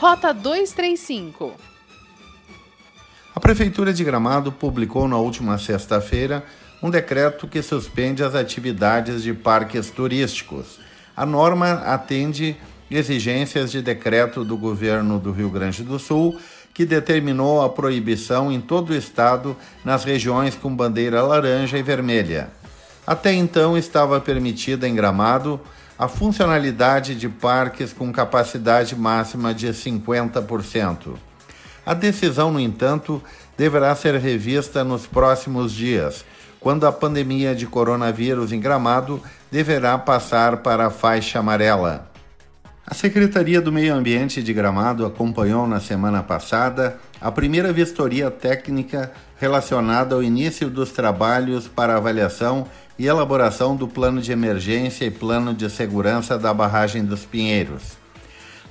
Rota 235. A Prefeitura de Gramado publicou na última sexta-feira um decreto que suspende as atividades de parques turísticos. A norma atende exigências de decreto do governo do Rio Grande do Sul, que determinou a proibição em todo o estado nas regiões com bandeira laranja e vermelha. Até então estava permitida em Gramado a funcionalidade de parques com capacidade máxima de 50%. A decisão, no entanto, deverá ser revista nos próximos dias, quando a pandemia de coronavírus em Gramado deverá passar para a faixa amarela. A Secretaria do Meio Ambiente de Gramado acompanhou na semana passada a primeira vistoria técnica relacionada ao início dos trabalhos para avaliação e elaboração do plano de emergência e plano de segurança da barragem dos Pinheiros.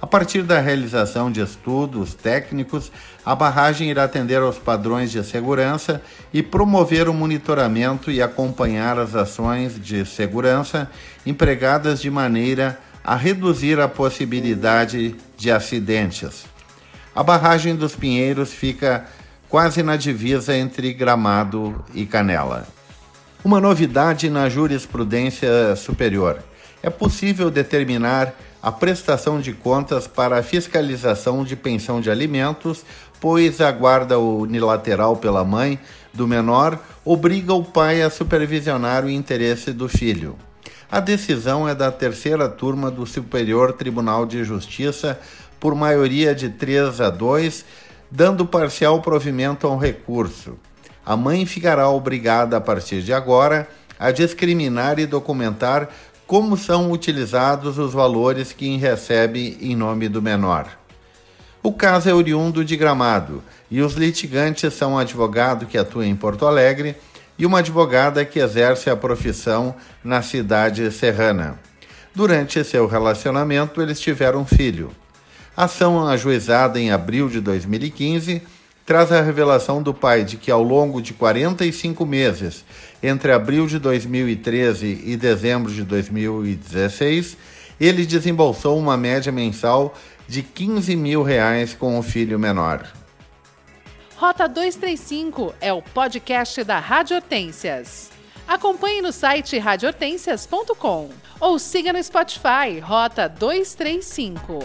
A partir da realização de estudos técnicos, a barragem irá atender aos padrões de segurança e promover o monitoramento e acompanhar as ações de segurança empregadas de maneira a reduzir a possibilidade de acidentes. A barragem dos Pinheiros fica quase na divisa entre Gramado e Canela. Uma novidade na jurisprudência superior: é possível determinar a prestação de contas para a fiscalização de pensão de alimentos, pois a guarda unilateral pela mãe do menor obriga o pai a supervisionar o interesse do filho. A decisão é da terceira turma do Superior Tribunal de Justiça por maioria de 3 a 2, dando parcial provimento ao recurso. A mãe ficará obrigada, a partir de agora, a discriminar e documentar como são utilizados os valores que recebe em nome do menor. O caso é oriundo de Gramado e os litigantes são advogado que atua em Porto Alegre e uma advogada que exerce a profissão na cidade serrana. Durante seu relacionamento, eles tiveram um filho. A ação ajuizada em abril de 2015 traz a revelação do pai de que ao longo de 45 meses, entre abril de 2013 e dezembro de 2016, ele desembolsou uma média mensal de 15 mil reais com o filho menor. Rota 235 é o podcast da Rádio Hortências. Acompanhe no site radiohortências.com ou siga no Spotify Rota 235.